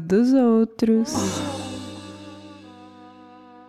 dos outros.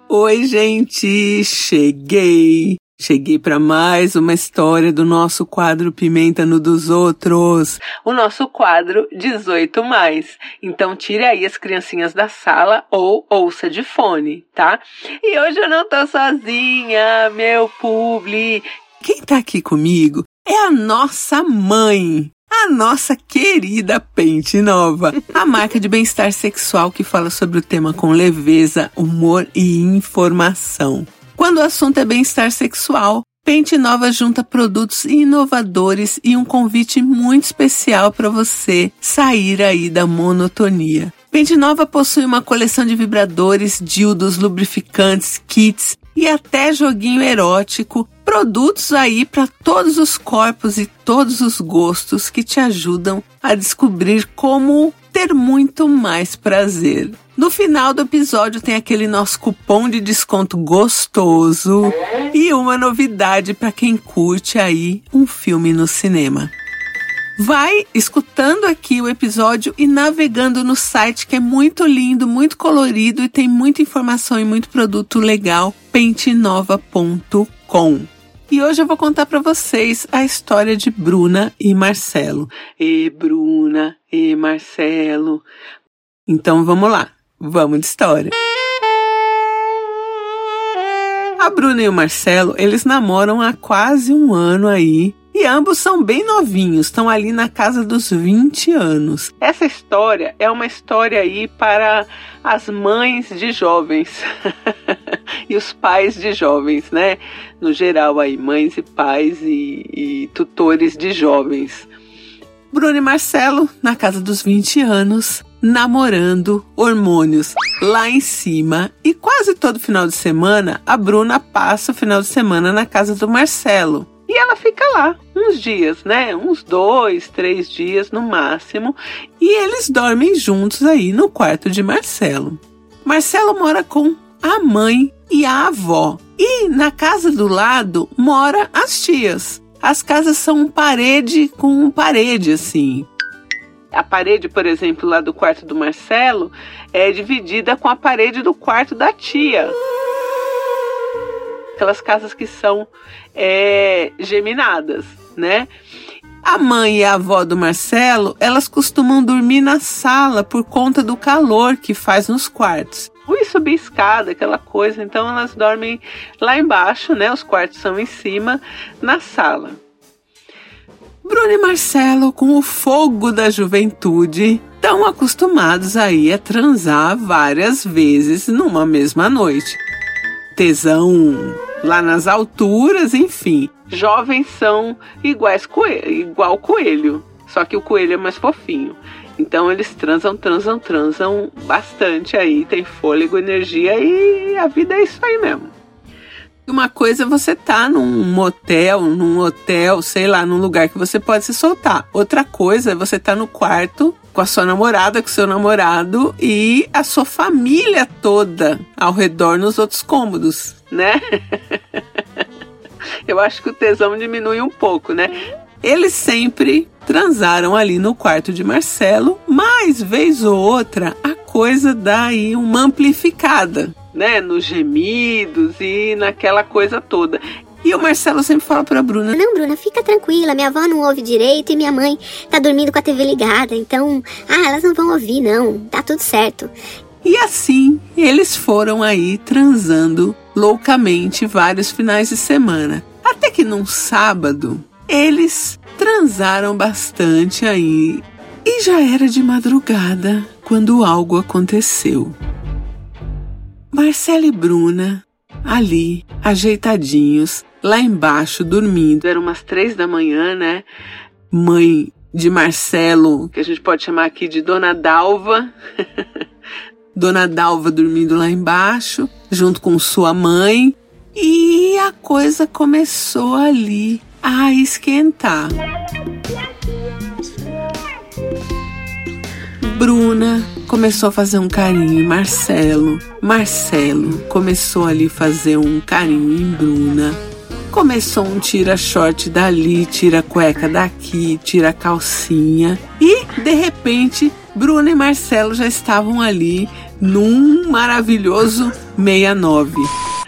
Oi, gente, cheguei. Cheguei para mais uma história do nosso quadro Pimenta no dos Outros, o nosso quadro 18 mais. Então tire aí as criancinhas da sala ou ouça de fone, tá? E hoje eu não tô sozinha, meu publi. Quem tá aqui comigo é a nossa mãe. A nossa querida Pente Nova, a marca de bem-estar sexual que fala sobre o tema com leveza, humor e informação. Quando o assunto é bem-estar sexual, Pente Nova junta produtos inovadores e um convite muito especial para você sair aí da monotonia. Pente Nova possui uma coleção de vibradores, dildos, lubrificantes, kits e até joguinho erótico, produtos aí para todos os corpos e todos os gostos que te ajudam a descobrir como ter muito mais prazer. No final do episódio tem aquele nosso cupom de desconto gostoso e uma novidade para quem curte aí um filme no cinema. Vai escutando aqui o episódio e navegando no site que é muito lindo, muito colorido e tem muita informação e muito produto legal, pentenova.com. E hoje eu vou contar para vocês a história de Bruna e Marcelo. E Bruna e Marcelo. Então vamos lá. Vamos de história. A Bruna e o Marcelo, eles namoram há quase um ano aí. E ambos são bem novinhos, estão ali na casa dos 20 anos. Essa história é uma história aí para as mães de jovens e os pais de jovens, né? No geral aí, mães e pais e, e tutores de jovens. Bruno e Marcelo, na casa dos 20 anos, namorando hormônios lá em cima. E quase todo final de semana, a Bruna passa o final de semana na casa do Marcelo. Ela fica lá uns dias, né? Uns dois, três dias no máximo. E eles dormem juntos aí no quarto de Marcelo. Marcelo mora com a mãe e a avó. E na casa do lado mora as tias. As casas são parede com parede, assim. A parede, por exemplo, lá do quarto do Marcelo, é dividida com a parede do quarto da tia. Aquelas casas que são é, geminadas, né? A mãe e a avó do Marcelo, elas costumam dormir na sala por conta do calor que faz nos quartos. Fui subir escada, aquela coisa, então elas dormem lá embaixo, né? Os quartos são em cima, na sala. Bruno e Marcelo, com o fogo da juventude, estão acostumados aí a transar várias vezes numa mesma noite. Tesão lá nas alturas, enfim. Jovens são iguais coelho, igual coelho, só que o coelho é mais fofinho. Então eles transam, transam, transam bastante aí, tem fôlego, energia e a vida é isso aí mesmo. Uma coisa é você tá num motel, num hotel, sei lá, num lugar que você pode se soltar. Outra coisa é você tá no quarto com a sua namorada, com o seu namorado e a sua família toda ao redor nos outros cômodos, né? Eu acho que o tesão diminui um pouco, né? Eles sempre transaram ali no quarto de Marcelo, mas vez ou outra a coisa dá aí uma amplificada né, nos gemidos e naquela coisa toda. E o Marcelo sempre fala pra Bruna: Não, Bruna, fica tranquila, minha avó não ouve direito e minha mãe tá dormindo com a TV ligada, então, ah, elas não vão ouvir, não, tá tudo certo. E assim eles foram aí transando loucamente vários finais de semana. Até que num sábado eles transaram bastante aí. E já era de madrugada quando algo aconteceu. Marcela e Bruna, ali, ajeitadinhos, lá embaixo, dormindo. Eram umas três da manhã, né? Mãe de Marcelo, que a gente pode chamar aqui de Dona Dalva. Dona Dalva dormindo lá embaixo, junto com sua mãe. E a coisa começou ali a esquentar. Bruna começou a fazer um carinho em Marcelo. Marcelo começou ali a fazer um carinho em Bruna. Começou um tira short dali, tira cueca daqui, tira calcinha. E, de repente, Bruna e Marcelo já estavam ali num maravilhoso 69.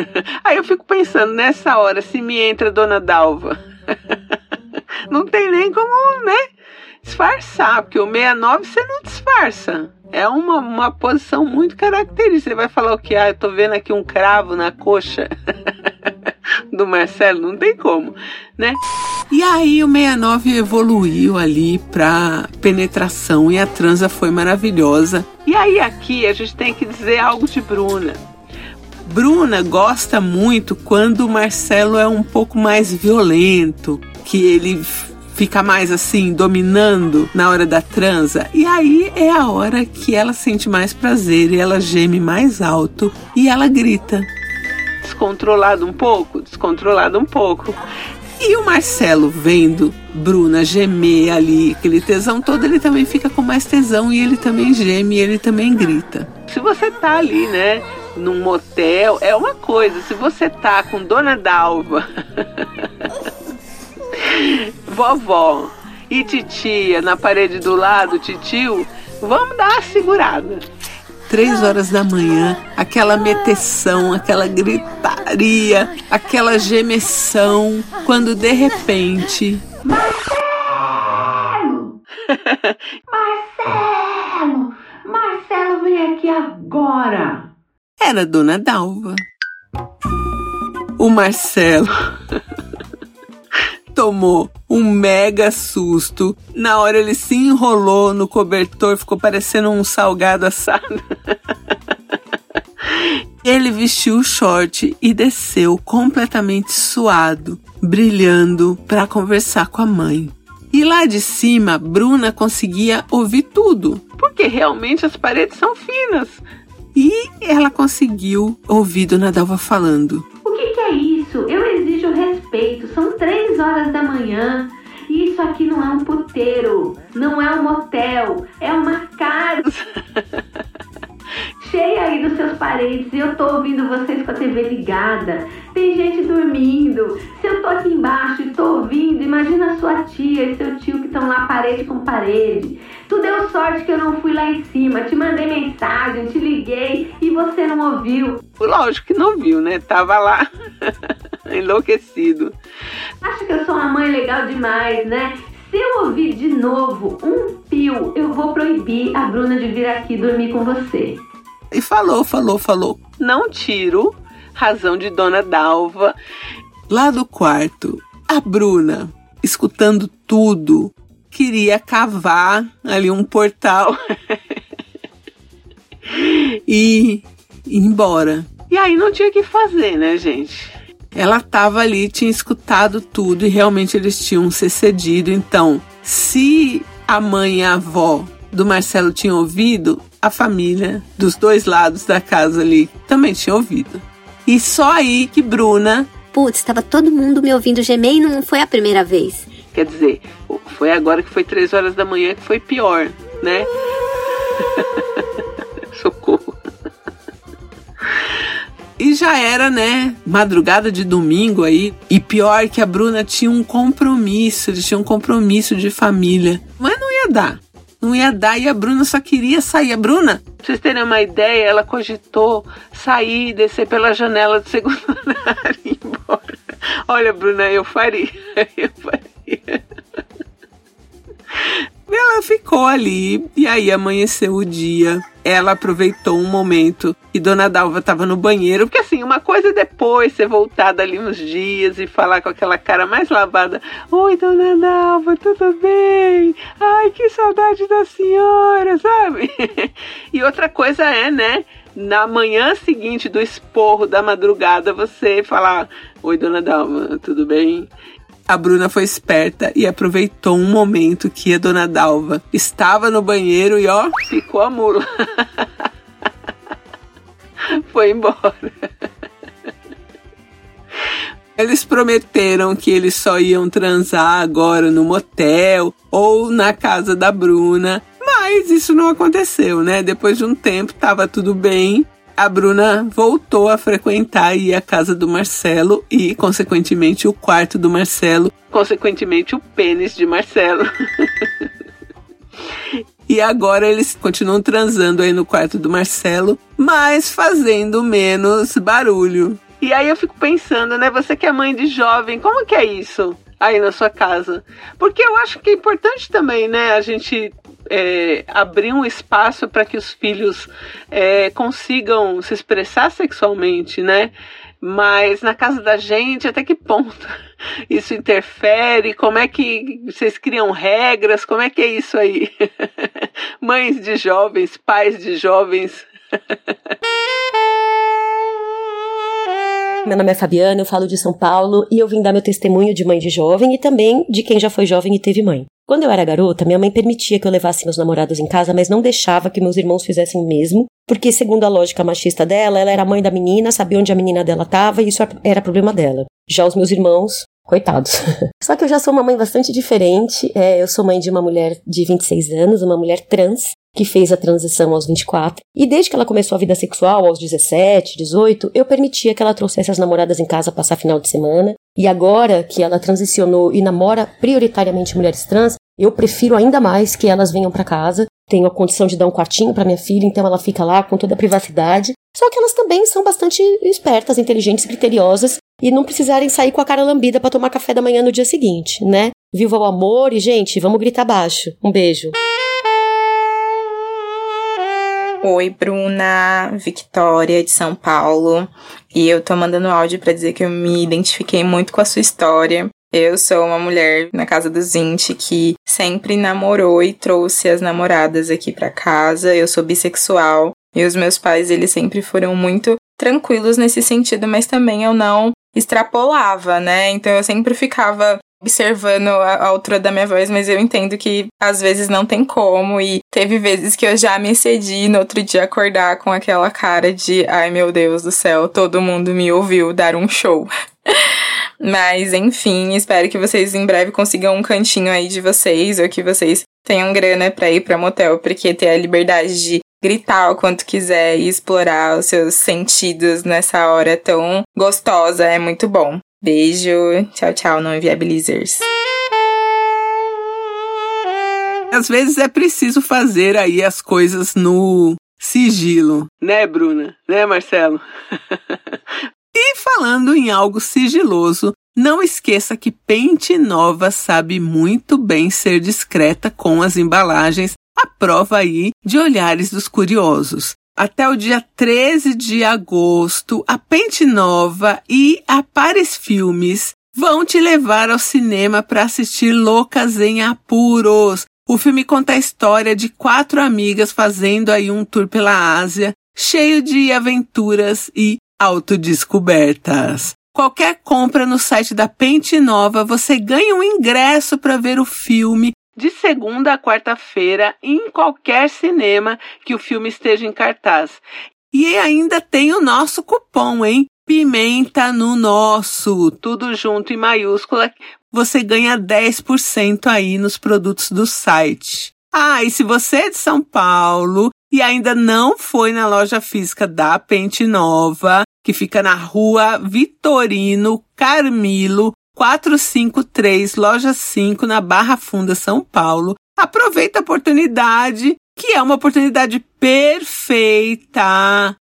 Aí eu fico pensando nessa hora se me entra Dona Dalva. Não tem nem como, né? Disfarçar, porque o 69 você não disfarça. É uma, uma posição muito característica. Você vai falar o que? Ah, eu tô vendo aqui um cravo na coxa do Marcelo. Não tem como, né? E aí o 69 evoluiu ali para penetração e a transa foi maravilhosa. E aí aqui a gente tem que dizer algo de Bruna. Bruna gosta muito quando o Marcelo é um pouco mais violento, que ele fica mais assim, dominando na hora da transa. E aí é a hora que ela sente mais prazer e ela geme mais alto e ela grita. Descontrolado um pouco? Descontrolado um pouco. E o Marcelo vendo Bruna gemer ali, aquele tesão todo, ele também fica com mais tesão e ele também geme e ele também grita. Se você tá ali, né, num motel, é uma coisa. Se você tá com Dona Dalva, vovó e titia na parede do lado, titio, vamos dar uma segurada três horas da manhã, aquela meteção, aquela gritaria, aquela gemeção, quando de repente. Marcelo! Marcelo! Marcelo, vem aqui agora! Era Dona Dalva. O Marcelo tomou um mega susto. Na hora ele se enrolou no cobertor, ficou parecendo um salgado assado. Ele vestiu o short e desceu completamente suado, brilhando para conversar com a mãe. E lá de cima, Bruna conseguia ouvir tudo, porque realmente as paredes são finas. E ela conseguiu ouvir Dona Dalva falando: O que, que é isso? Eu exijo respeito. São três horas da manhã. Isso aqui não é um puteiro, não é um motel, é uma casa. cheia aí dos seus parentes e eu tô ouvindo vocês com a TV ligada. Tem gente dormindo. Se eu tô aqui embaixo e tô ouvindo, imagina sua tia e seu tio que estão lá parede com parede. Tu deu sorte que eu não fui lá em cima. Te mandei mensagem, te liguei e você não ouviu. Lógico que não viu, né? Tava lá enlouquecido. Acho que eu sou uma mãe legal demais, né? Se eu ouvir de novo um pio, eu vou proibir a Bruna de vir aqui dormir com você. E falou, falou, falou. Não tiro razão de Dona Dalva. Lá do quarto, a Bruna, escutando tudo, queria cavar ali um portal e ir embora. E aí não tinha o que fazer, né, gente? Ela estava ali, tinha escutado tudo e realmente eles tinham se cedido. Então, se a mãe e a avó do Marcelo tinham ouvido, a família dos dois lados da casa ali também tinha ouvido. E só aí que Bruna. Putz, estava todo mundo me ouvindo gemer e não foi a primeira vez. Quer dizer, foi agora que foi três horas da manhã que foi pior, né? Socorro. E já era, né, madrugada de domingo aí. E pior que a Bruna tinha um compromisso, eles tinham um compromisso de família. Mas não ia dar não ia dar e a Bruna só queria sair. A Bruna, pra vocês terem uma ideia, ela cogitou sair, descer pela janela do segundo andar e ir embora. Olha, Bruna, eu faria, eu faria. Ficou ali e aí amanheceu o dia. Ela aproveitou um momento e Dona Dalva estava no banheiro, porque assim, uma coisa é depois você voltar dali uns dias e falar com aquela cara mais lavada: Oi, Dona Dalva, tudo bem? Ai, que saudade da senhora, sabe? e outra coisa é, né? Na manhã seguinte do esporro da madrugada, você falar: Oi, Dona Dalva, tudo bem? A Bruna foi esperta e aproveitou um momento que a dona Dalva estava no banheiro e ó, ficou a mula. foi embora. Eles prometeram que eles só iam transar agora no motel ou na casa da Bruna, mas isso não aconteceu, né? Depois de um tempo tava tudo bem a Bruna voltou a frequentar a casa do Marcelo e, consequentemente, o quarto do Marcelo, consequentemente, o pênis de Marcelo. E agora eles continuam transando aí no quarto do Marcelo, mas fazendo menos barulho. E aí eu fico pensando, né? Você que é mãe de jovem, como que é isso? aí na sua casa. Porque eu acho que é importante também, né, a gente é, abrir um espaço para que os filhos é, consigam se expressar sexualmente, né? Mas na casa da gente, até que ponto isso interfere? Como é que vocês criam regras? Como é que é isso aí? Mães de jovens, pais de jovens. Meu nome é Fabiana, eu falo de São Paulo e eu vim dar meu testemunho de mãe de jovem e também de quem já foi jovem e teve mãe. Quando eu era garota, minha mãe permitia que eu levasse meus namorados em casa, mas não deixava que meus irmãos fizessem o mesmo, porque, segundo a lógica machista dela, ela era mãe da menina, sabia onde a menina dela estava e isso era problema dela. Já os meus irmãos, coitados. Só que eu já sou uma mãe bastante diferente. É, eu sou mãe de uma mulher de 26 anos, uma mulher trans, que fez a transição aos 24. E desde que ela começou a vida sexual, aos 17, 18, eu permitia que ela trouxesse as namoradas em casa passar final de semana. E agora que ela transicionou e namora prioritariamente mulheres trans, eu prefiro ainda mais que elas venham para casa. Tenho a condição de dar um quartinho para minha filha, então ela fica lá com toda a privacidade. Só que elas também são bastante espertas, inteligentes, criteriosas e não precisarem sair com a cara lambida para tomar café da manhã no dia seguinte, né? Viva o amor e, gente, vamos gritar baixo. Um beijo. Oi, Bruna, Victoria de São Paulo. E eu tô mandando áudio para dizer que eu me identifiquei muito com a sua história. Eu sou uma mulher na casa dos 20 que sempre namorou e trouxe as namoradas aqui para casa. Eu sou bissexual e os meus pais, eles sempre foram muito tranquilos nesse sentido, mas também eu não extrapolava, né? Então eu sempre ficava observando a altura da minha voz, mas eu entendo que às vezes não tem como. E teve vezes que eu já me excedi no outro dia acordar com aquela cara de ai meu Deus do céu, todo mundo me ouviu dar um show. mas enfim, espero que vocês em breve consigam um cantinho aí de vocês, ou que vocês tenham grana para ir para motel, porque ter a liberdade de gritar o quanto quiser e explorar os seus sentidos nessa hora tão gostosa é muito bom. Beijo, tchau, tchau, não inviabilizers. Às vezes é preciso fazer aí as coisas no sigilo, né, Bruna? Né, Marcelo? e falando em algo sigiloso, não esqueça que Pente Nova sabe muito bem ser discreta com as embalagens, a prova aí de olhares dos curiosos até o dia 13 de agosto, a Pente Nova e a Paris Filmes vão te levar ao cinema para assistir Loucas em Apuros. O filme conta a história de quatro amigas fazendo aí um tour pela Ásia, cheio de aventuras e autodescobertas. Qualquer compra no site da Pente Nova, você ganha um ingresso para ver o filme de segunda a quarta-feira em qualquer cinema que o filme esteja em cartaz. E ainda tem o nosso cupom, hein? Pimenta no nosso, tudo junto em maiúscula. Você ganha 10% aí nos produtos do site. Ah, e se você é de São Paulo e ainda não foi na loja física da Pente Nova, que fica na rua Vitorino Carmilo, 453, loja 5, na Barra Funda, São Paulo. Aproveita a oportunidade, que é uma oportunidade perfeita,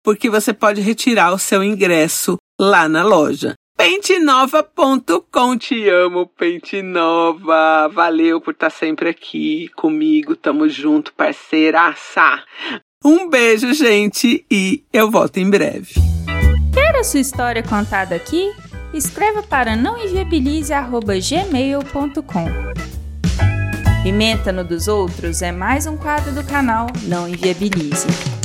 porque você pode retirar o seu ingresso lá na loja. Pentenova.com, te amo, Pente Nova. Valeu por estar sempre aqui comigo. Tamo junto, parceiraça. Um beijo, gente, e eu volto em breve. Quer a sua história contada aqui? Escreva para nãoenviabilize.gmail.com. Pimenta no dos outros é mais um quadro do canal Não Enviabilize.